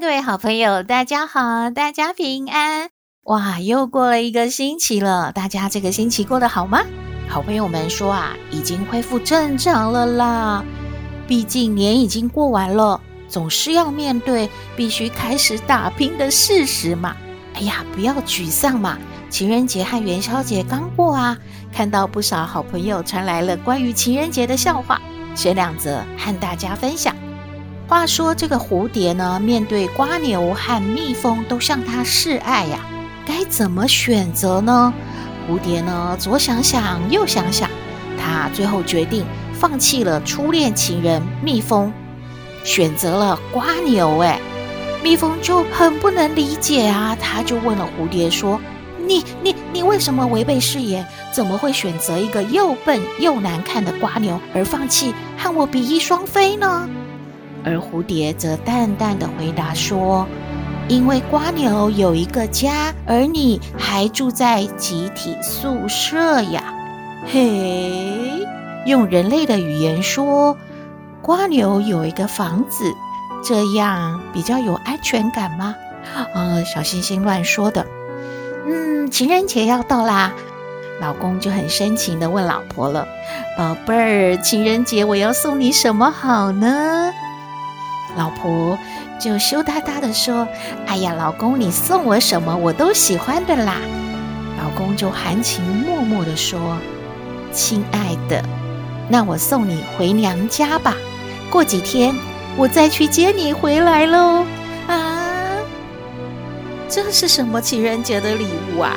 各位好朋友，大家好，大家平安。哇，又过了一个星期了，大家这个星期过得好吗？好朋友们说啊，已经恢复正常了啦。毕竟年已经过完了，总是要面对必须开始打拼的事实嘛。哎呀，不要沮丧嘛。情人节和元宵节刚过啊，看到不少好朋友传来了关于情人节的笑话，选两则和大家分享。话说这个蝴蝶呢，面对瓜牛和蜜蜂都向它示爱呀，该怎么选择呢？蝴蝶呢，左想想右想想，它最后决定放弃了初恋情人蜜蜂，选择了瓜牛。哎，蜜蜂就很不能理解啊，他就问了蝴蝶说：“你你你为什么违背誓言？怎么会选择一个又笨又难看的瓜牛，而放弃和我比翼双飞呢？”而蝴蝶则淡淡的回答说：“因为蜗牛有一个家，而你还住在集体宿舍呀。”嘿，用人类的语言说，蜗牛有一个房子，这样比较有安全感吗？呃，小星星乱说的。嗯，情人节要到啦，老公就很深情的问老婆了：“宝贝儿，情人节我要送你什么好呢？”老婆就羞答答地说：“哎呀，老公，你送我什么我都喜欢的啦。”老公就含情脉脉地说：“亲爱的，那我送你回娘家吧。过几天我再去接你回来喽。”啊，这是什么情人节的礼物啊？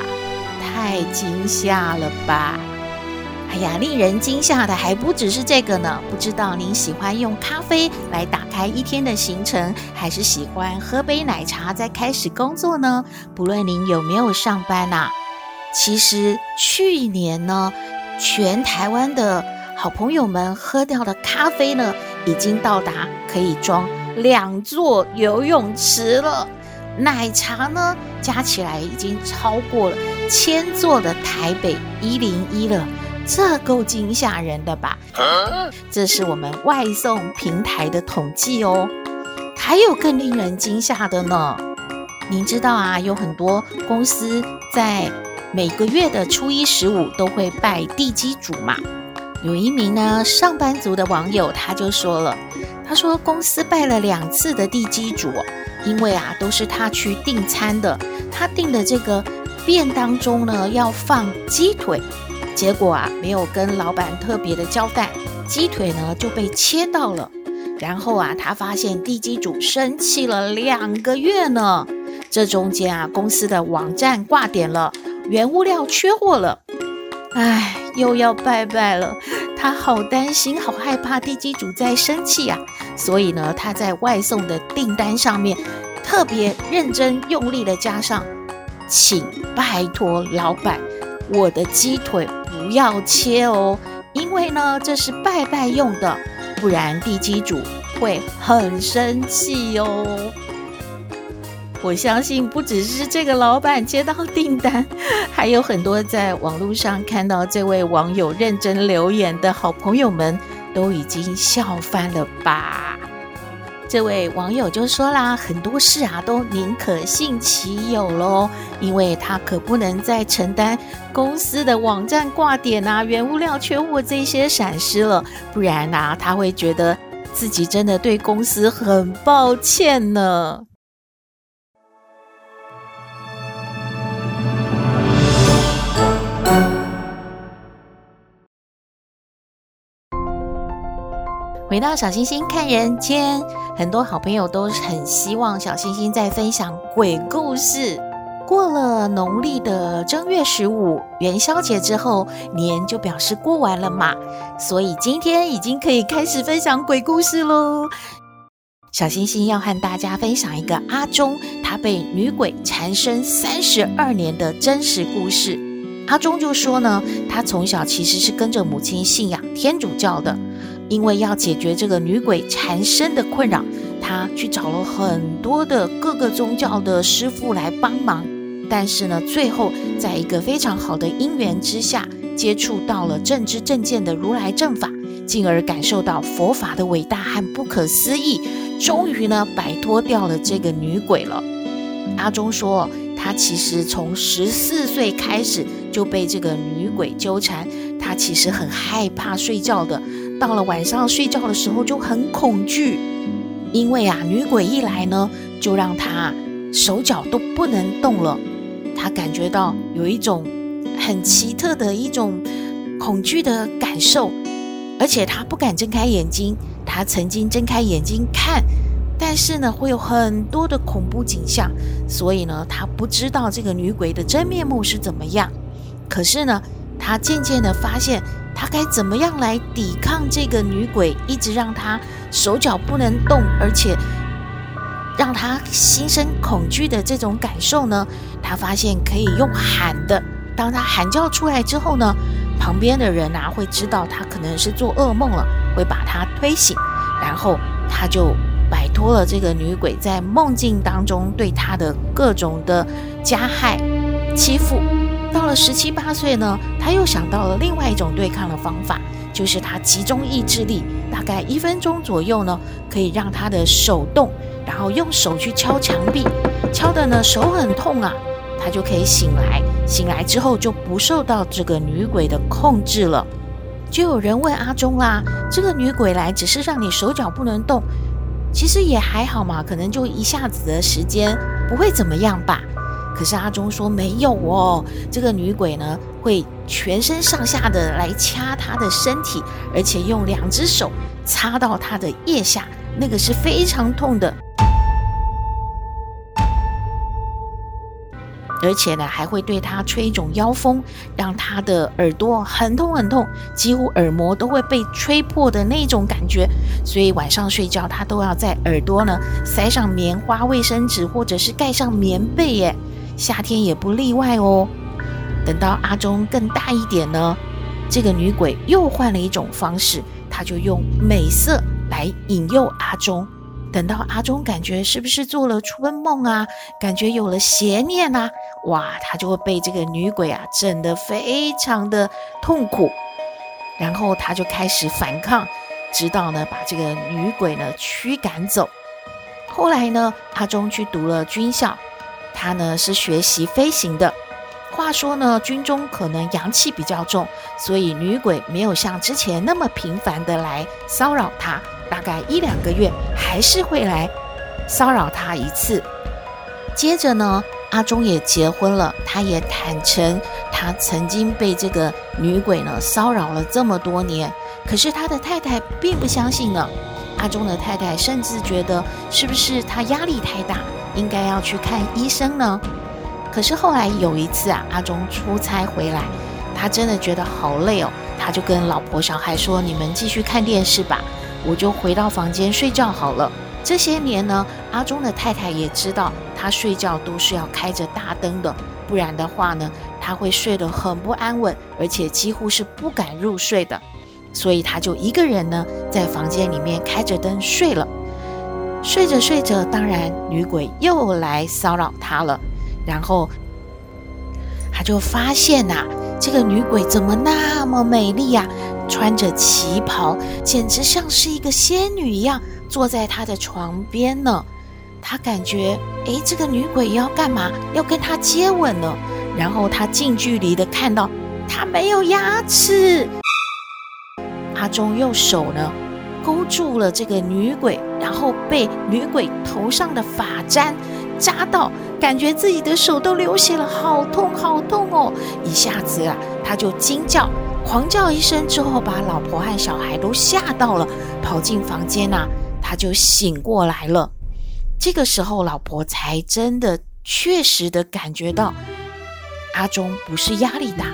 太惊吓了吧！哎呀，令人惊吓的还不只是这个呢。不知道您喜欢用咖啡来打开一天的行程，还是喜欢喝杯奶茶再开始工作呢？不论您有没有上班呐，其实去年呢，全台湾的好朋友们喝掉的咖啡呢，已经到达可以装两座游泳池了。奶茶呢，加起来已经超过了千座的台北一零一了。这够惊吓人的吧？这是我们外送平台的统计哦。还有更令人惊吓的呢。您知道啊，有很多公司在每个月的初一十五都会拜地基主嘛。有一名呢上班族的网友他就说了，他说公司拜了两次的地基主，因为啊都是他去订餐的，他订的这个便当中呢要放鸡腿。结果啊，没有跟老板特别的交代，鸡腿呢就被切到了。然后啊，他发现地基主生气了两个月呢。这中间啊，公司的网站挂点了，原物料缺货了。唉，又要拜拜了。他好担心，好害怕地基主再生气呀。所以呢，他在外送的订单上面特别认真用力的加上，请拜托老板，我的鸡腿。不要切哦，因为呢，这是拜拜用的，不然地基主会很生气哦。我相信不只是这个老板接到订单，还有很多在网络上看到这位网友认真留言的好朋友们，都已经笑翻了吧。这位网友就说啦，很多事啊都宁可信其有喽，因为他可不能再承担公司的网站挂点啊、原物料缺货这些闪失了，不然呐、啊，他会觉得自己真的对公司很抱歉呢。回到小星星看人间，很多好朋友都很希望小星星在分享鬼故事。过了农历的正月十五元宵节之后，年就表示过完了嘛，所以今天已经可以开始分享鬼故事喽。小星星要和大家分享一个阿忠他被女鬼缠身三十二年的真实故事。阿忠就说呢，他从小其实是跟着母亲信仰天主教的，因为要解决这个女鬼缠身的困扰，他去找了很多的各个宗教的师傅来帮忙。但是呢，最后在一个非常好的因缘之下，接触到了正知正见的如来正法，进而感受到佛法的伟大和不可思议，终于呢摆脱掉了这个女鬼了。阿忠说，他其实从十四岁开始就被这个女鬼纠缠，他其实很害怕睡觉的，到了晚上睡觉的时候就很恐惧，因为啊女鬼一来呢，就让他手脚都不能动了。他感觉到有一种很奇特的一种恐惧的感受，而且他不敢睁开眼睛。他曾经睁开眼睛看，但是呢，会有很多的恐怖景象，所以呢，他不知道这个女鬼的真面目是怎么样。可是呢，他渐渐的发现，他该怎么样来抵抗这个女鬼，一直让他手脚不能动，而且。让他心生恐惧的这种感受呢，他发现可以用喊的。当他喊叫出来之后呢，旁边的人啊会知道他可能是做噩梦了，会把他推醒，然后他就摆脱了这个女鬼在梦境当中对他的各种的加害、欺负。到了十七八岁呢，他又想到了另外一种对抗的方法，就是他集中意志力，大概一分钟左右呢，可以让他的手动。然后用手去敲墙壁，敲的呢手很痛啊，他就可以醒来。醒来之后就不受到这个女鬼的控制了。就有人问阿忠啦：“这个女鬼来只是让你手脚不能动，其实也还好嘛，可能就一下子的时间，不会怎么样吧？”可是阿忠说没有哦，这个女鬼呢会全身上下的来掐他的身体，而且用两只手插到他的腋下，那个是非常痛的。而且呢，还会对他吹一种妖风，让他的耳朵很痛很痛，几乎耳膜都会被吹破的那种感觉。所以晚上睡觉，他都要在耳朵呢塞上棉花、卫生纸，或者是盖上棉被。耶，夏天也不例外哦。等到阿忠更大一点呢，这个女鬼又换了一种方式，她就用美色来引诱阿忠。等到阿忠感觉是不是做了春梦啊？感觉有了邪念啊？哇，他就会被这个女鬼啊整得非常的痛苦，然后他就开始反抗，直到呢把这个女鬼呢驱赶走。后来呢，阿忠去读了军校，他呢是学习飞行的。话说呢，军中可能阳气比较重，所以女鬼没有像之前那么频繁的来骚扰他。大概一两个月还是会来骚扰他一次。接着呢，阿忠也结婚了，他也坦诚他曾经被这个女鬼呢骚扰了这么多年。可是他的太太并不相信呢。阿忠的太太甚至觉得是不是他压力太大，应该要去看医生呢？可是后来有一次啊，阿忠出差回来，他真的觉得好累哦，他就跟老婆小孩说：“你们继续看电视吧。”我就回到房间睡觉好了。这些年呢，阿忠的太太也知道他睡觉都是要开着大灯的，不然的话呢，他会睡得很不安稳，而且几乎是不敢入睡的。所以他就一个人呢，在房间里面开着灯睡了。睡着睡着，当然女鬼又来骚扰他了。然后他就发现呐、啊，这个女鬼怎么那么美丽呀、穿着旗袍，简直像是一个仙女一样，坐在他的床边呢。他感觉，诶，这个女鬼要干嘛？要跟他接吻呢。然后他近距离的看到，她没有牙齿。阿忠用手呢勾住了这个女鬼，然后被女鬼头上的发簪扎到，感觉自己的手都流血了，好痛好痛哦！一下子啊，他就惊叫。狂叫一声之后，把老婆和小孩都吓到了，跑进房间呐、他就醒过来了。这个时候，老婆才真的确实的感觉到，阿忠不是压力大，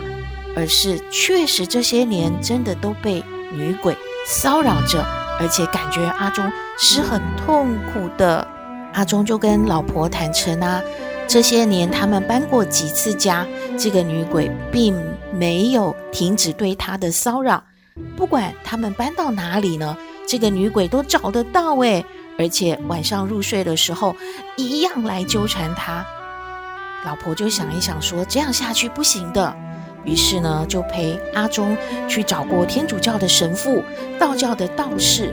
而是确实这些年真的都被女鬼骚扰着，而且感觉阿忠是很痛苦的。阿忠就跟老婆坦诚啊，这些年他们搬过几次家，这个女鬼并没有停止对他的骚扰。不管他们搬到哪里呢，这个女鬼都找得到诶，而且晚上入睡的时候一样来纠缠他。老婆就想一想说，这样下去不行的，于是呢就陪阿忠去找过天主教的神父、道教的道士，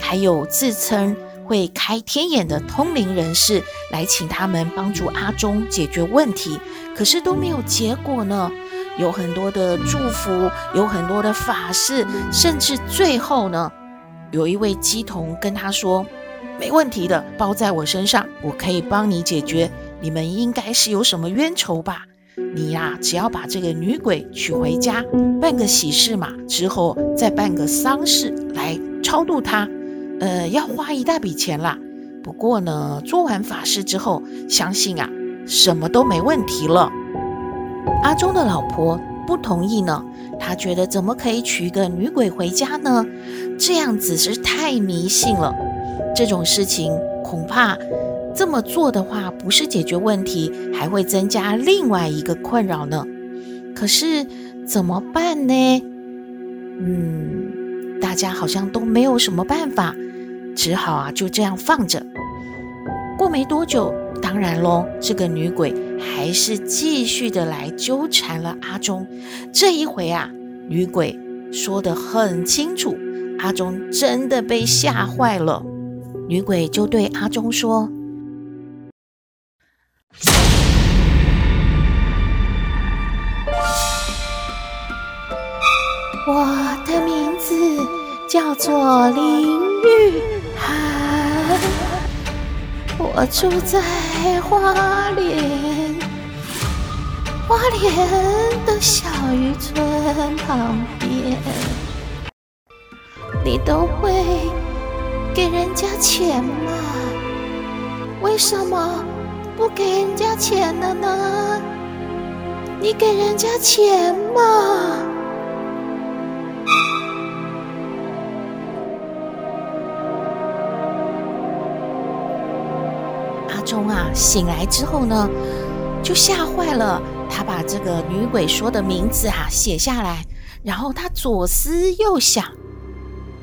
还有自称。会开天眼的通灵人士来请他们帮助阿忠解决问题，可是都没有结果呢。有很多的祝福，有很多的法事，甚至最后呢，有一位乩童跟他说：“没问题的，包在我身上，我可以帮你解决。你们应该是有什么冤仇吧？你呀，只要把这个女鬼娶回家，办个喜事嘛，之后再办个丧事来超度她。”呃，要花一大笔钱啦。不过呢，做完法事之后，相信啊，什么都没问题了。阿忠的老婆不同意呢，她觉得怎么可以娶一个女鬼回家呢？这样子是太迷信了。这种事情恐怕这么做的话，不是解决问题，还会增加另外一个困扰呢。可是怎么办呢？嗯，大家好像都没有什么办法。只好啊，就这样放着。过没多久，当然喽，这个女鬼还是继续的来纠缠了阿忠。这一回啊，女鬼说得很清楚，阿忠真的被吓坏了。女鬼就对阿忠说：“我的名字叫做林玉。”涵！我住在花莲，花莲的小渔村旁边。你都会给人家钱吗？为什么不给人家钱了呢？你给人家钱吗？阿忠啊，醒来之后呢，就吓坏了。他把这个女鬼说的名字啊写下来，然后他左思右想，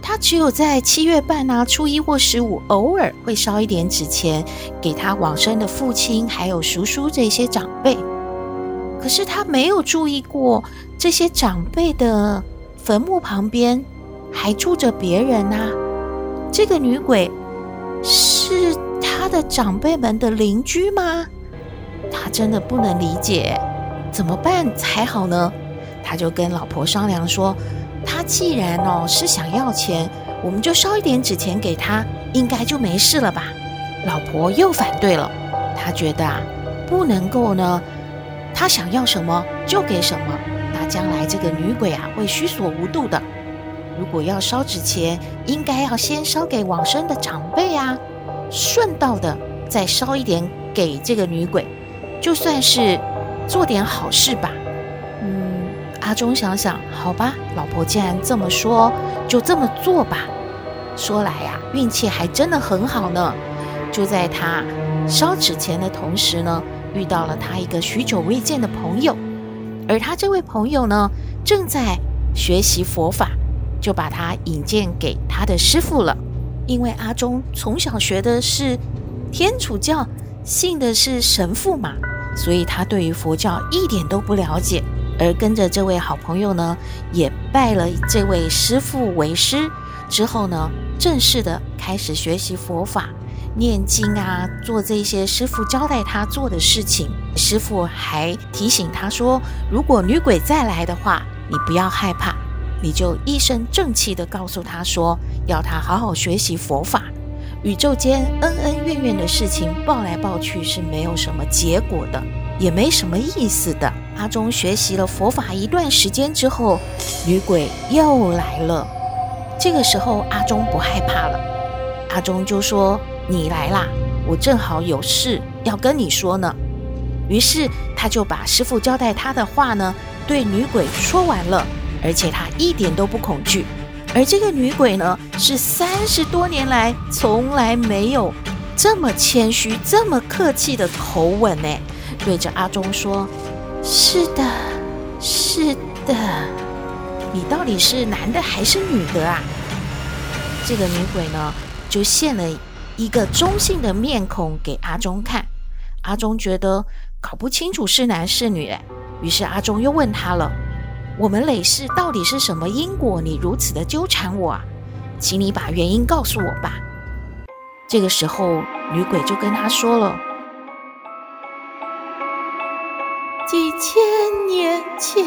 他只有在七月半啊、初一或十五，偶尔会烧一点纸钱给他往生的父亲，还有叔叔这些长辈。可是他没有注意过，这些长辈的坟墓旁边还住着别人啊。这个女鬼是。的长辈们的邻居吗？他真的不能理解，怎么办才好呢？他就跟老婆商量说：“他既然哦是想要钱，我们就烧一点纸钱给他，应该就没事了吧？”老婆又反对了，他觉得啊不能够呢，他想要什么就给什么，那将来这个女鬼啊会虚索无度的。如果要烧纸钱，应该要先烧给往生的长辈啊。顺道的再烧一点给这个女鬼，就算是做点好事吧。嗯，阿忠想想，好吧，老婆既然这么说，就这么做吧。说来呀，运气还真的很好呢。就在他烧纸钱的同时呢，遇到了他一个许久未见的朋友，而他这位朋友呢，正在学习佛法，就把他引荐给他的师父了。因为阿忠从小学的是天主教，信的是神父嘛，所以他对于佛教一点都不了解。而跟着这位好朋友呢，也拜了这位师父为师，之后呢，正式的开始学习佛法、念经啊，做这些师父交代他做的事情。师父还提醒他说，如果女鬼再来的话，你不要害怕。你就一身正气地告诉他说，要他好好学习佛法。宇宙间恩恩怨怨的事情报来报去是没有什么结果的，也没什么意思的。阿忠学习了佛法一段时间之后，女鬼又来了。这个时候阿忠不害怕了，阿忠就说：“你来啦，我正好有事要跟你说呢。”于是他就把师父交代他的话呢，对女鬼说完了。而且他一点都不恐惧，而这个女鬼呢，是三十多年来从来没有这么谦虚、这么客气的口吻呢，对着阿忠说：“是的，是的，你到底是男的还是女的啊？”这个女鬼呢，就现了一个中性的面孔给阿忠看。阿忠觉得搞不清楚是男是女，于是阿忠又问他了。我们累世到底是什么因果？你如此的纠缠我啊，请你把原因告诉我吧。这个时候，女鬼就跟他说了：几千年前，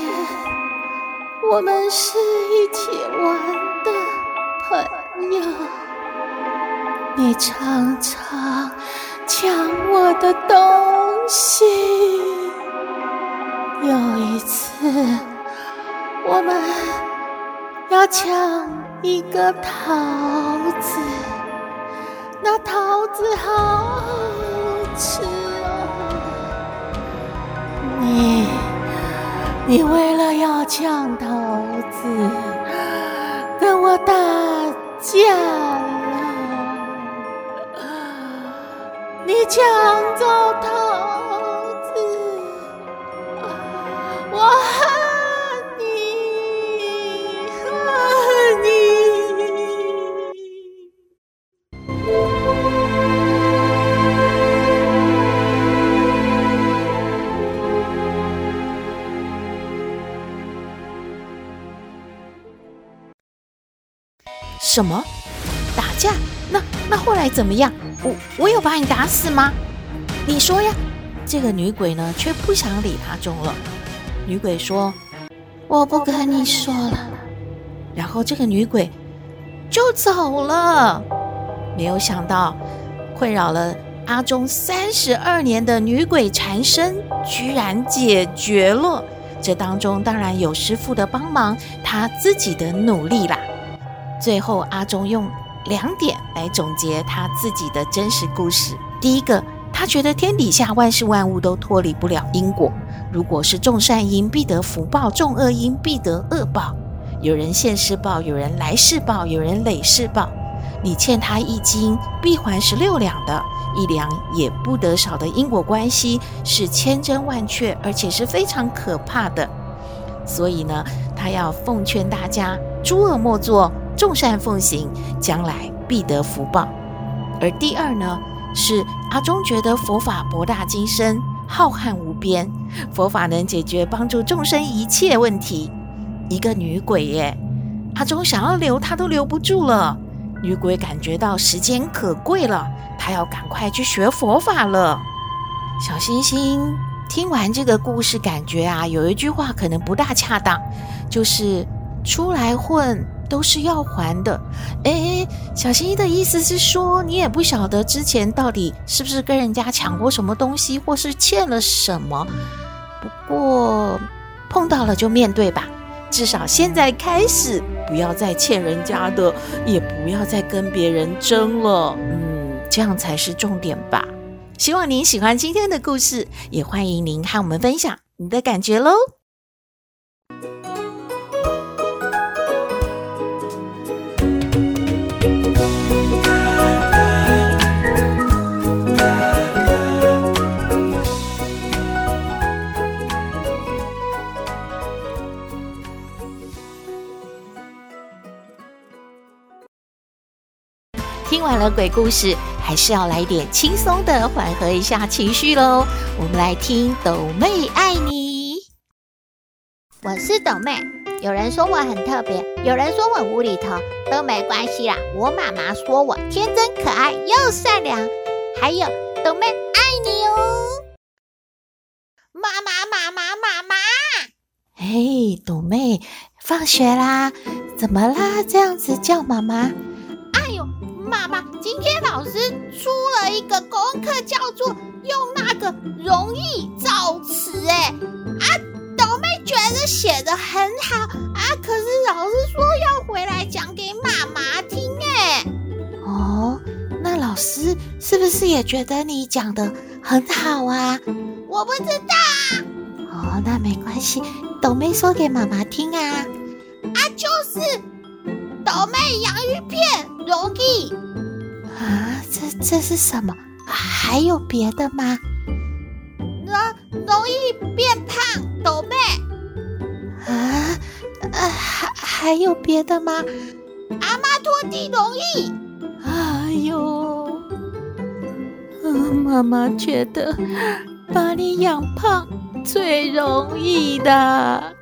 我们是一起玩的朋友，你常常抢我的东西，有一次。我们要抢一个桃子，那桃子好吃哦。你，你为了要抢桃子，跟我打架了。你抢走桃子，我。什么？打架？那那后来怎么样？我我有把你打死吗？你说呀。这个女鬼呢，却不想理阿忠了。女鬼说：“我不跟你说了。”然后这个女鬼就走了。没有想到，困扰了阿忠三十二年的女鬼缠身，居然解决了。这当中当然有师傅的帮忙，他自己的努力啦。最后，阿忠用两点来总结他自己的真实故事。第一个，他觉得天底下万事万物都脱离不了因果。如果是种善因，必得福报；种恶因，必得恶报。有人现世报，有人来世报，有人累世报。你欠他一斤，必还十六两的，一两也不得少的因果关系是千真万确，而且是非常可怕的。所以呢，他要奉劝大家：诸恶莫作。众善奉行，将来必得福报。而第二呢，是阿忠觉得佛法博大精深，浩瀚无边，佛法能解决帮助众生一切问题。一个女鬼耶，阿忠想要留她都留不住了。女鬼感觉到时间可贵了，她要赶快去学佛法了。小星星听完这个故事，感觉啊，有一句话可能不大恰当，就是出来混。都是要还的，诶，小星星的意思是说，你也不晓得之前到底是不是跟人家抢过什么东西，或是欠了什么。不过碰到了就面对吧，至少现在开始不要再欠人家的，也不要再跟别人争了。嗯，这样才是重点吧。希望您喜欢今天的故事，也欢迎您和我们分享你的感觉喽。完了鬼故事，还是要来点轻松的，缓和一下情绪喽。我们来听斗妹爱你。我是斗妹，有人说我很特别，有人说我无厘头，都没关系啦。我妈妈说我天真可爱又善良，还有斗妹爱你哦。妈妈妈妈妈妈，嘿，斗妹，放学啦？怎么啦？这样子叫妈妈？妈妈，今天老师出了一个功课，叫做用那个容易造词。哎，啊，豆妹觉得写的很好啊，可是老师说要回来讲给妈妈听。哎，哦，那老师是不是也觉得你讲的很好啊？我不知道啊。哦，那没关系，豆妹说给妈妈听啊。啊，就是。豆妹洋芋片容易啊？这这是什么？还有别的吗？容容易变胖，斗妹啊？呃，还还有别的吗？阿妈拖地容易。哎呦，嗯，妈妈觉得把你养胖最容易的。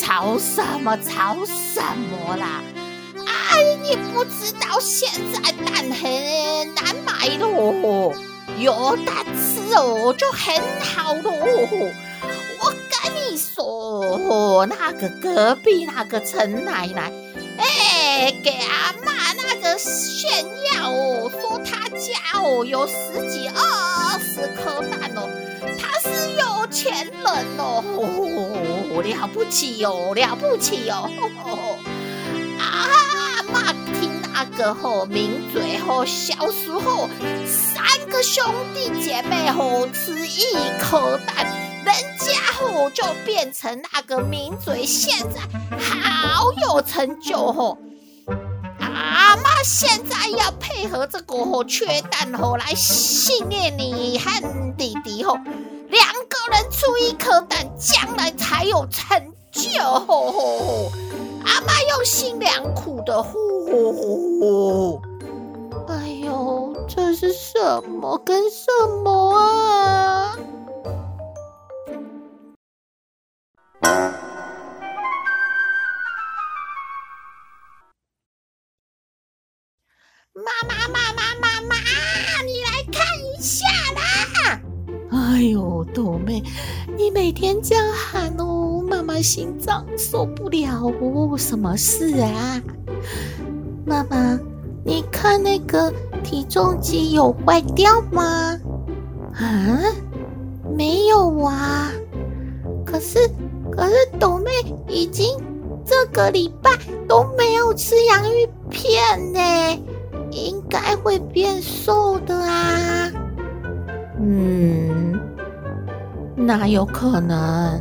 吵什么？吵什么啦？哎，你不知道现在蛋很难买喽，有蛋吃哦就很好喽。我跟你说，那个隔壁那个陈奶奶，哎，给阿妈那个。炫耀哦，说他家哦有十几二十颗蛋哦，有钱人哦，了不起哟，了不起哟！啊妈，听那个吼名嘴吼，小时候三个兄弟姐妹吼吃一颗蛋，人家吼就变成那个名嘴，现在好有成就吼。阿妈现在要配合这个吼缺蛋吼来训练你和弟弟吼，两个人出一颗蛋，将来才有成就。吼吼阿妈用心良苦的吼吼吼。哎呦，这是什么跟什么啊？心脏受不了哦。什么事啊？妈妈，你看那个体重机有坏掉吗？啊，没有啊。可是可是，斗妹已经这个礼拜都没有吃洋芋片呢。应该会变瘦的啊，嗯，哪有可能？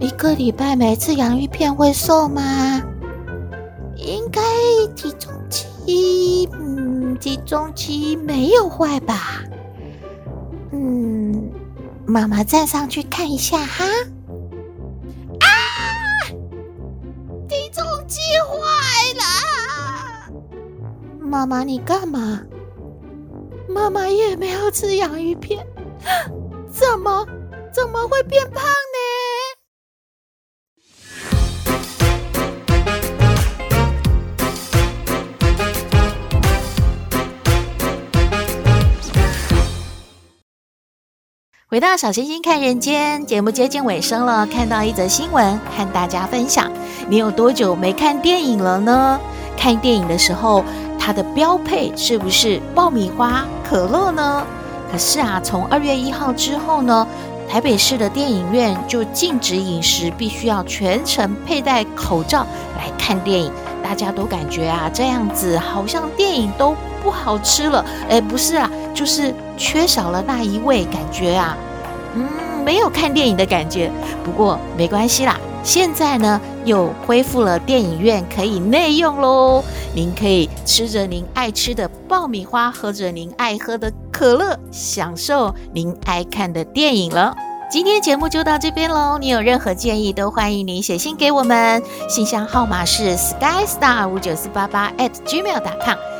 一个礼拜没吃洋芋片会瘦吗？应该体重机，嗯，体重机没有坏吧？嗯，妈妈站上去看一下哈。啊，体重机坏了。妈妈，你干嘛？妈妈也没有吃洋芋片，怎么怎么会变胖回到小星星看人间节目接近尾声了，看到一则新闻，和大家分享。你有多久没看电影了呢？看电影的时候，它的标配是不是爆米花、可乐呢？可是啊，从二月一号之后呢，台北市的电影院就禁止饮食，必须要全程佩戴口罩来看电影。大家都感觉啊，这样子好像电影都不好吃了。诶，不是啊，就是缺少了那一味，感觉啊，嗯，没有看电影的感觉。不过没关系啦。现在呢，又恢复了电影院可以内用喽。您可以吃着您爱吃的爆米花，喝着您爱喝的可乐，享受您爱看的电影了。今天节目就到这边喽。你有任何建议，都欢迎您写信给我们，信箱号码是 skystar 五九四八八 at gmail.com。